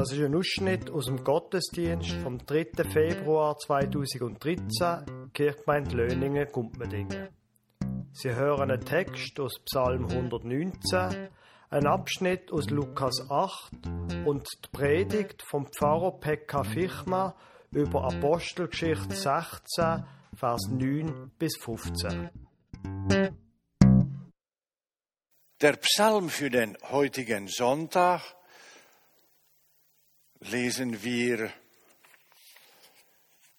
Das ist ein Ausschnitt aus dem Gottesdienst vom 3. Februar 2013, Kirchgemeinde Löningen, Gumpmendingen. Sie hören einen Text aus Psalm 119, einen Abschnitt aus Lukas 8 und die Predigt vom Pfarrer Pekka Fichma über Apostelgeschichte 16, Vers 9 bis 15. Der Psalm für den heutigen Sonntag lesen wir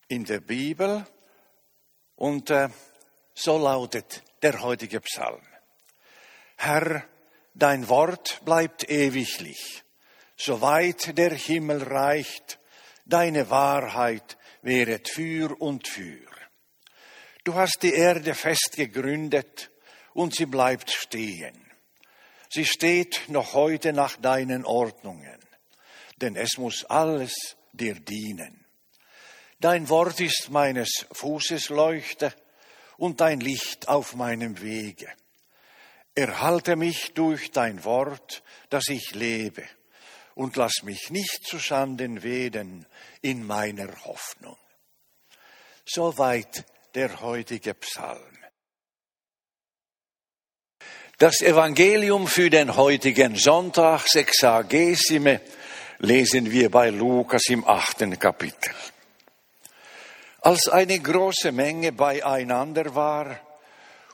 in der Bibel und äh, so lautet der heutige Psalm. Herr, dein Wort bleibt ewiglich, soweit der Himmel reicht, deine Wahrheit wäret für und für. Du hast die Erde fest gegründet und sie bleibt stehen. Sie steht noch heute nach deinen Ordnungen, denn es muss alles dir dienen. Dein Wort ist meines Fußes Leuchte und dein Licht auf meinem Wege. Erhalte mich durch dein Wort, dass ich lebe, und lass mich nicht zu Schanden weden in meiner Hoffnung. Soweit der heutige Psalm. Das Evangelium für den heutigen Sonntag, Sexagesime, lesen wir bei Lukas im achten Kapitel. Als eine große Menge beieinander war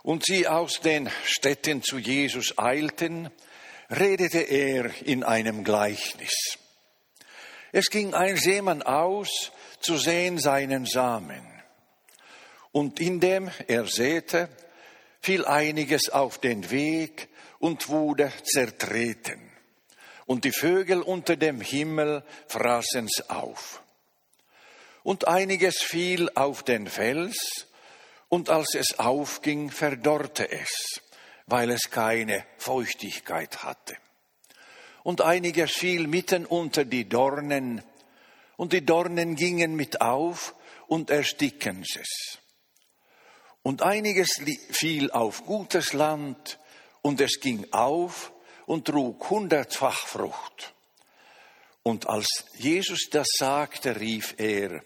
und sie aus den Städten zu Jesus eilten, redete er in einem Gleichnis. Es ging ein Seemann aus, zu sehen seinen Samen. Und indem er säte, fiel einiges auf den Weg und wurde zertreten. Und die Vögel unter dem Himmel fraßen's auf. Und einiges fiel auf den Fels, und als es aufging, verdorrte es, weil es keine Feuchtigkeit hatte. Und einiges fiel mitten unter die Dornen, und die Dornen gingen mit auf und ersticken es. Und einiges fiel auf gutes Land, und es ging auf und trug hundertfach Frucht. Und als Jesus das sagte, rief er,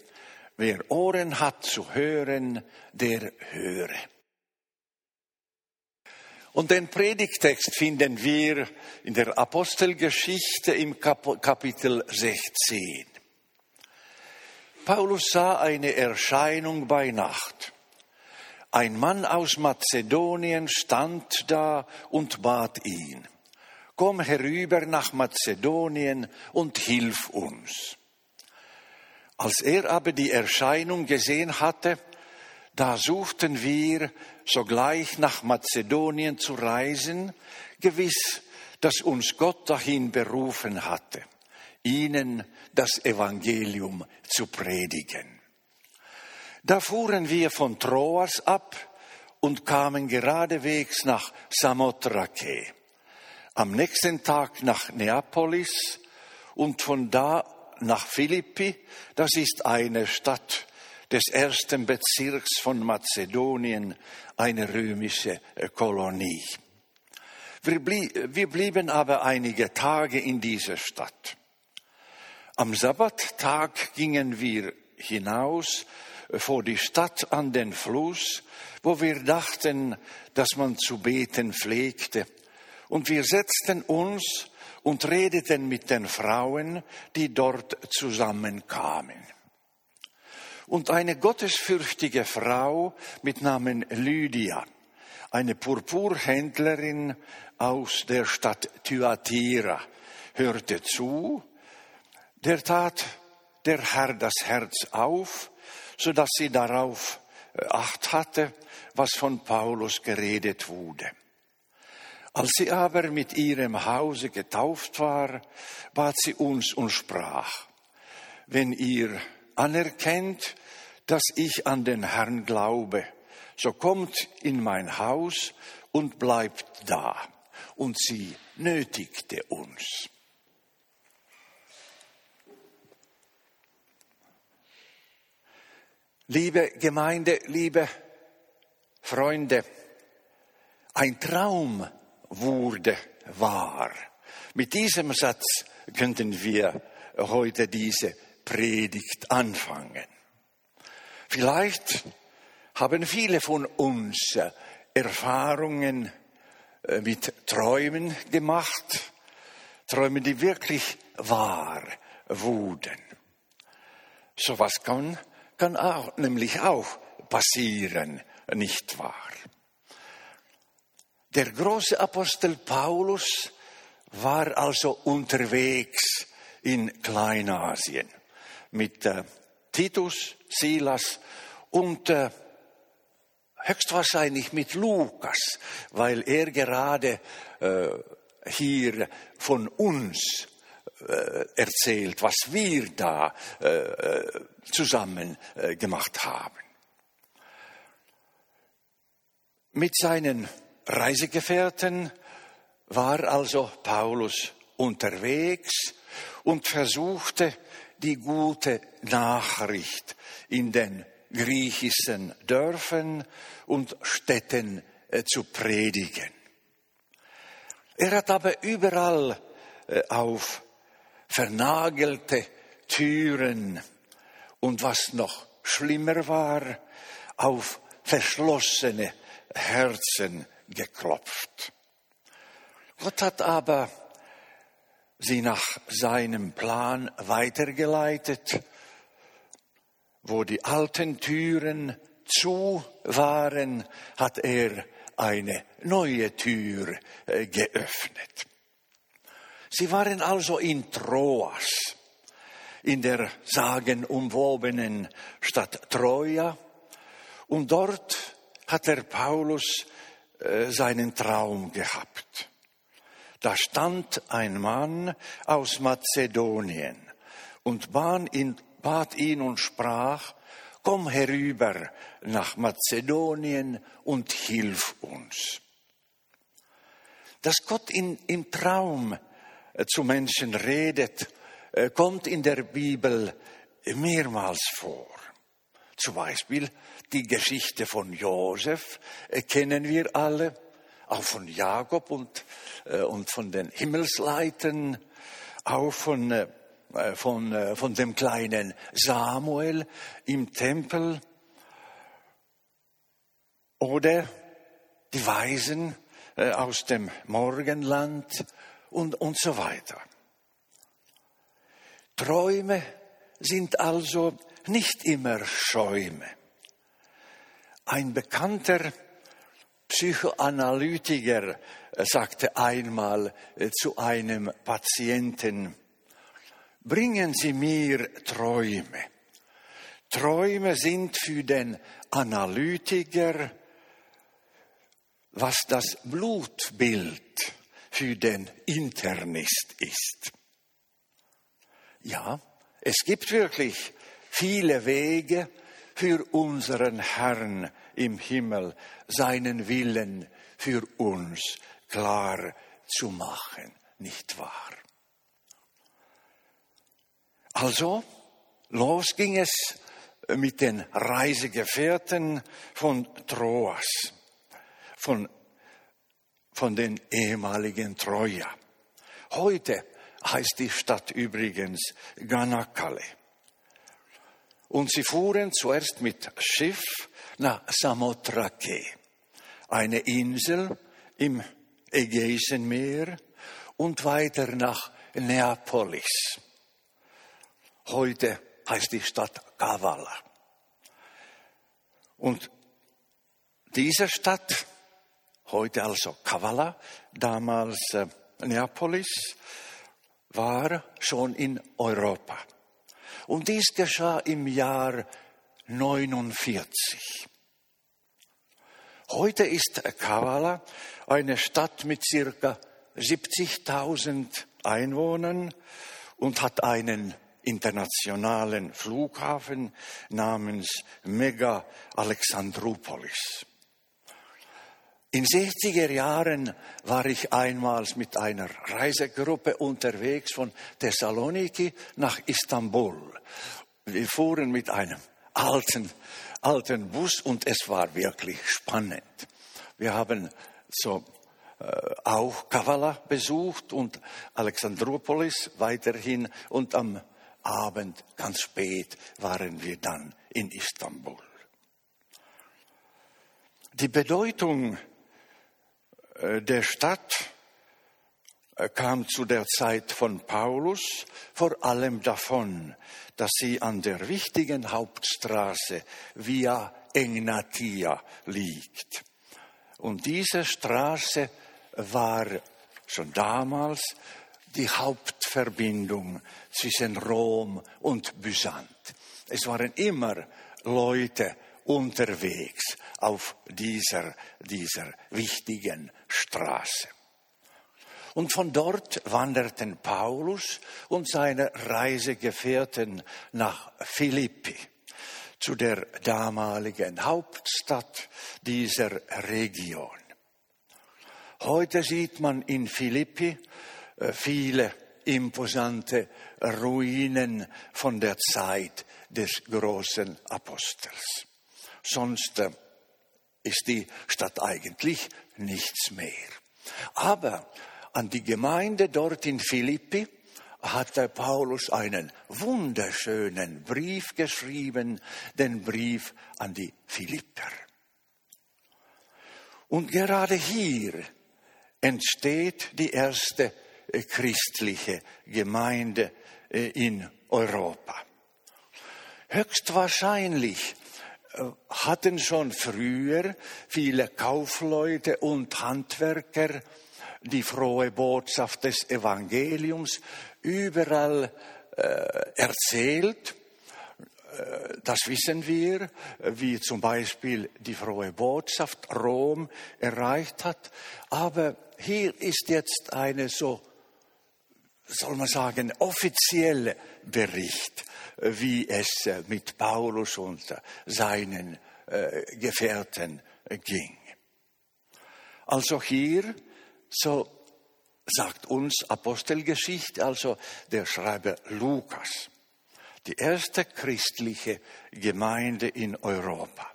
wer Ohren hat zu hören, der höre. Und den Predigtext finden wir in der Apostelgeschichte im Kapitel 16. Paulus sah eine Erscheinung bei Nacht. Ein Mann aus Mazedonien stand da und bat ihn, komm herüber nach Mazedonien und hilf uns. Als er aber die Erscheinung gesehen hatte, da suchten wir sogleich nach Mazedonien zu reisen, gewiss, dass uns Gott dahin berufen hatte, ihnen das Evangelium zu predigen. Da fuhren wir von Troas ab und kamen geradewegs nach Samothrake. Am nächsten Tag nach Neapolis und von da nach Philippi, das ist eine Stadt des ersten Bezirks von Mazedonien, eine römische Kolonie. Wir, blieben aber einige Tage in dieser Stadt. Am Sabbattag gingen wir hinaus vor die Stadt an den Fluss, wo wir dachten, dass man zu beten pflegte. Und wir setzten uns und redeten mit den Frauen, die dort zusammenkamen. Und eine gottesfürchtige Frau mit Namen Lydia, eine Purpurhändlerin aus der Stadt Thyatira, hörte zu, der tat der Herr das Herz auf so dass sie darauf äh, Acht hatte, was von Paulus geredet wurde. Als sie aber mit ihrem Hause getauft war, bat sie uns und sprach, wenn ihr anerkennt, dass ich an den Herrn glaube, so kommt in mein Haus und bleibt da. Und sie nötigte uns. Liebe Gemeinde, liebe Freunde, ein Traum wurde wahr. Mit diesem Satz könnten wir heute diese Predigt anfangen. Vielleicht haben viele von uns Erfahrungen äh, mit Träumen gemacht, Träume, die wirklich wahr wurden. So was kann, kann auch, nämlich auch passieren, nicht wahr? Der große Apostel Paulus war also unterwegs in Kleinasien mit äh, Titus, Silas und äh, höchstwahrscheinlich mit Lukas, weil er gerade äh, hier von uns äh, erzählt, was wir da äh, zusammen äh, gemacht haben. Mit seinen Reisegefährten war also Paulus unterwegs und versuchte die gute Nachricht in den griechischen Dörfern und Städten äh, zu predigen. Er hat aber überall äh, auf vernagelte Türen und was noch schlimmer war, auf verschlossene Herzen geklopft. Gott hat aber sie nach seinem Plan weitergeleitet wo die alten Türen zu waren, hat er eine neue Tür äh, geöffnet. Sie waren also in Troas, in der sagenumwobenen Stadt Troja, und dort hat der Paulus seinen Traum gehabt. Da stand ein Mann aus Mazedonien und bat ihn, bat ihn und sprach, komm herüber nach Mazedonien und hilf uns. Dass Gott in, im Traum äh, zu Menschen redet, äh, kommt in der Bibel mehrmals vor. Zum Beispiel die Geschichte von Josef äh, kennen wir alle, auch von Jakob und, und von den Himmelsleitern, auch von äh, von, äh, von dem kleinen Samuel im Tempel oder die Weisen äh, aus dem Morgenland und, und so weiter. Träume sind also nicht immer Schäume. Ein bekannter Psychoanalytiker sagte einmal zu einem Patienten, bringen Sie mir Träume. Träume sind für den Analytiker, was das Blutbild für den Internist ist. Ja, es gibt wirklich viele Wege für unseren Herrn im Himmel, seinen Willen für uns klar zu machen, nicht wahr? Also, los ging es mit den Reisegefährten von Troas, von, von den ehemaligen Troja. Heute heißt die Stadt übrigens Ganakale. Und sie fuhren zuerst mit Schiff nach Samothrake, eine Insel im Ägäischen Meer, und weiter nach Neapolis. Heute heißt die Stadt Kavala. Und diese Stadt, heute also Kavala, damals äh, Neapolis, war schon in Europa. Und dies geschah im Jahr 49. Heute ist Kavala eine Stadt mit circa 70.000 Einwohnern und hat einen internationalen Flughafen namens Mega Alexandroupolis. In 60er Jahren war ich einmals mit einer Reisegruppe unterwegs von Thessaloniki nach Istanbul. Wir fuhren mit einem alten, alten Bus und es war wirklich spannend. Wir haben so äh, auch Kavala besucht und Alexandropolis weiterhin und am Abend ganz spät waren wir dann in Istanbul. Die Bedeutung der Stadt äh, kam zu der Zeit von Paulus vor allem davon, dass sie an der wichtigen Hauptstraße Via Egnatia liegt. Und diese Straße war schon damals die Hauptverbindung zwischen Rom und Byzant. Es waren immer Leute unterwegs auf dieser, dieser wichtigen Straße. Und von dort wanderten Paulus und seine Reisegefährten nach Philippi, zu der damaligen Hauptstadt dieser Region. Heute sieht man in Philippi äh, viele imposante Ruinen von der Zeit des großen Apostels. Sonst äh, ist die Stadt eigentlich nichts mehr. Aber an die Gemeinde dort in Philippi hatte Paulus einen wunderschönen Brief geschrieben, den Brief an die Philipper. Und gerade hier entsteht die erste äh, christliche Gemeinde äh, in Europa. Höchstwahrscheinlich hatten schon früher viele Kaufleute und Handwerker die frohe Botschaft des Evangeliums überall äh, erzählt. Äh, das wissen wir, wie zum Beispiel die frohe Botschaft Rom erreicht hat. Aber hier ist jetzt eine so, soll man sagen, offizielle Bericht, wie es mit Paulus und seinen äh, Gefährten ging. Also hier so sagt uns Apostelgeschichte, also der Schreiber Lukas, die erste christliche Gemeinde in Europa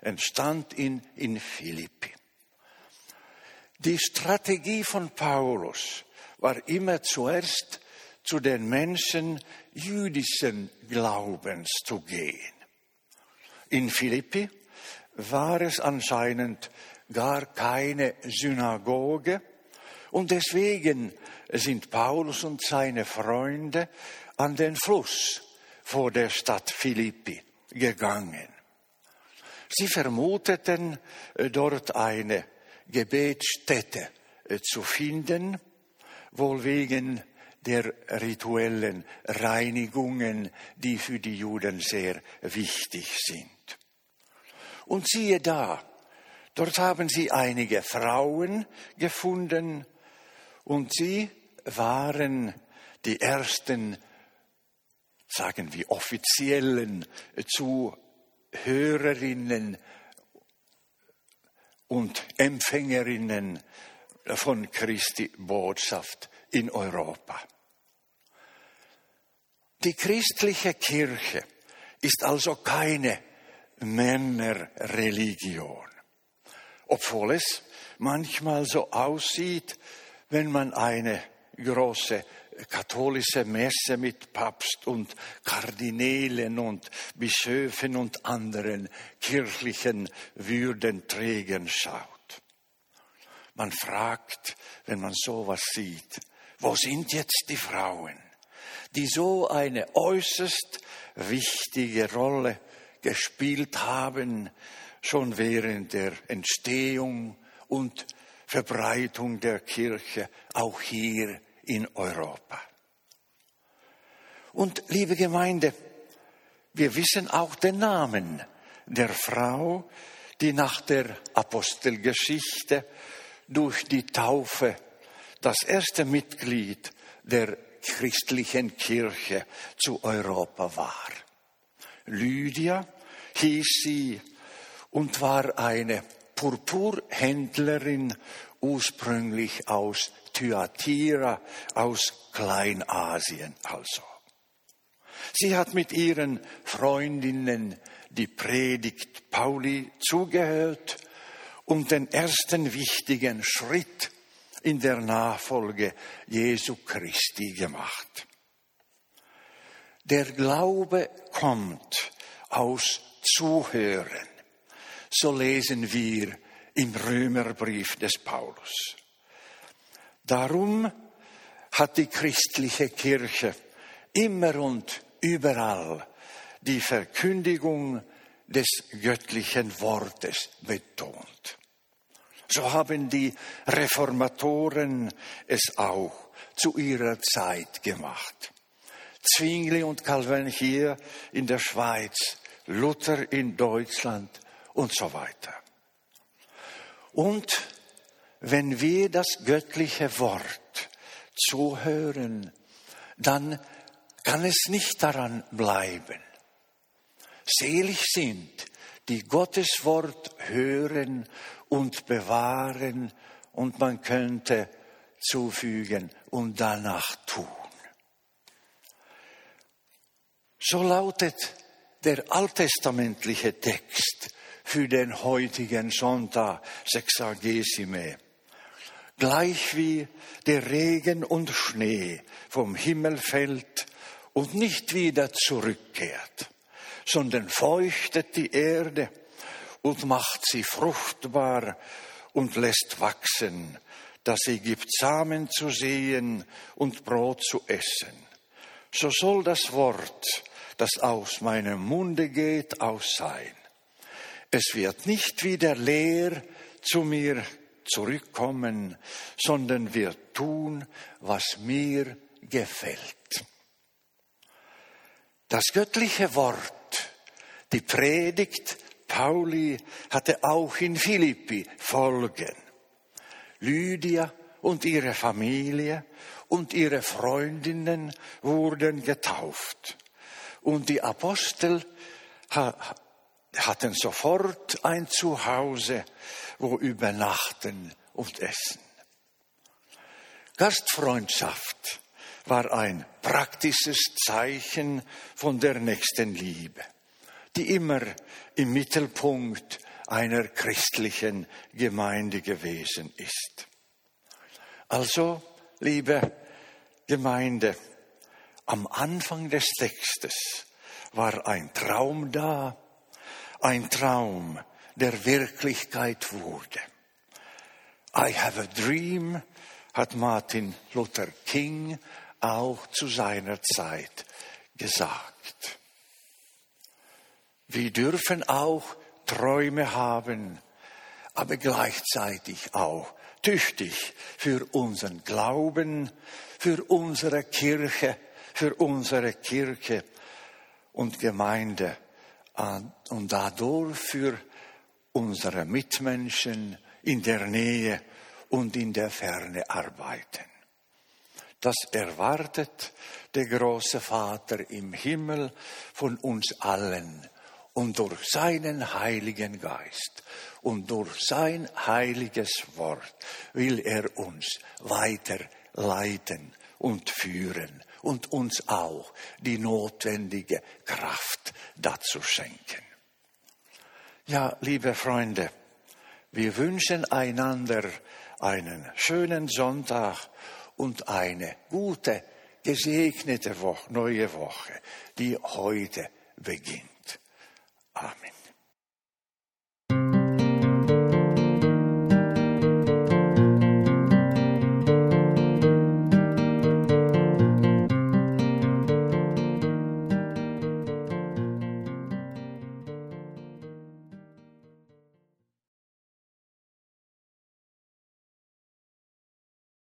entstand in, in Philippi. Die Strategie von Paulus war immer zuerst zu den Menschen jüdischen Glaubens zu gehen. In Philippi war es anscheinend gar keine Synagoge. Und deswegen sind Paulus und seine Freunde an den Fluss vor der Stadt Philippi gegangen. Sie vermuteten dort eine Gebetsstätte zu finden, wohl wegen der rituellen Reinigungen, die für die Juden sehr wichtig sind. Und siehe da, Dort haben sie einige Frauen gefunden und sie waren die ersten, sagen wir, offiziellen Zuhörerinnen und Empfängerinnen von Christi Botschaft in Europa. Die christliche Kirche ist also keine Männerreligion obwohl es manchmal so aussieht, wenn man eine große katholische Messe mit Papst und Kardinälen und Bischöfen und anderen kirchlichen Würdenträgern schaut. Man fragt, wenn man sowas sieht, wo sind jetzt die Frauen, die so eine äußerst wichtige Rolle gespielt haben schon während der Entstehung und Verbreitung der Kirche, auch hier in Europa. Und liebe Gemeinde, wir wissen auch den Namen der Frau, die nach der Apostelgeschichte durch die Taufe das erste Mitglied der christlichen Kirche zu Europa war. Lydia hieß sie und war eine Purpurhändlerin ursprünglich aus Thyatira, aus Kleinasien also. Sie hat mit ihren Freundinnen die Predigt Pauli zugehört und den ersten wichtigen Schritt in der Nachfolge Jesu Christi gemacht. Der Glaube kommt aus Zuhören. So lesen wir im Römerbrief des Paulus. Darum hat die christliche Kirche immer und überall die Verkündigung des göttlichen Wortes betont. So haben die Reformatoren es auch zu ihrer Zeit gemacht. Zwingli und Calvin hier in der Schweiz, Luther in Deutschland und so weiter. Und wenn wir das göttliche Wort zuhören, dann kann es nicht daran bleiben. Selig sind, die Gottes Wort hören und bewahren und man könnte zufügen und danach tun. So lautet der alttestamentliche Text für den heutigen Sonntag Sexagesime. Gleich wie der Regen und Schnee vom Himmel fällt und nicht wieder zurückkehrt, sondern feuchtet die Erde und macht sie fruchtbar und lässt wachsen, dass sie gibt Samen zu sehen und Brot zu essen. So soll das Wort, das aus meinem Munde geht, aus sein. Es wird nicht wieder leer zu mir zurückkommen, sondern wird tun, was mir gefällt. Das göttliche Wort, die Predigt Pauli hatte auch in Philippi Folgen. Lydia und ihre Familie und ihre Freundinnen wurden getauft. Und die Apostel hatten sofort ein Zuhause, wo übernachten und essen. Gastfreundschaft war ein praktisches Zeichen von der nächsten Liebe, die immer im Mittelpunkt einer christlichen Gemeinde gewesen ist. Also, liebe Gemeinde, am Anfang des Textes war ein Traum da, ein Traum, der Wirklichkeit wurde. I have a dream, hat Martin Luther King auch zu seiner Zeit gesagt. Wir dürfen auch Träume haben, aber gleichzeitig auch tüchtig für unseren Glauben, für unsere Kirche, für unsere Kirche und Gemeinde und dadurch für unsere Mitmenschen in der Nähe und in der Ferne arbeiten. Das erwartet der große Vater im Himmel von uns allen und durch seinen Heiligen Geist und durch sein heiliges Wort will er uns weiter leiten und führen und uns auch die notwendige Kraft dazu schenken. Ja, liebe Freunde, wir wünschen einander einen schönen Sonntag und eine gute, gesegnete Woche, neue Woche, die heute beginnt. Amén.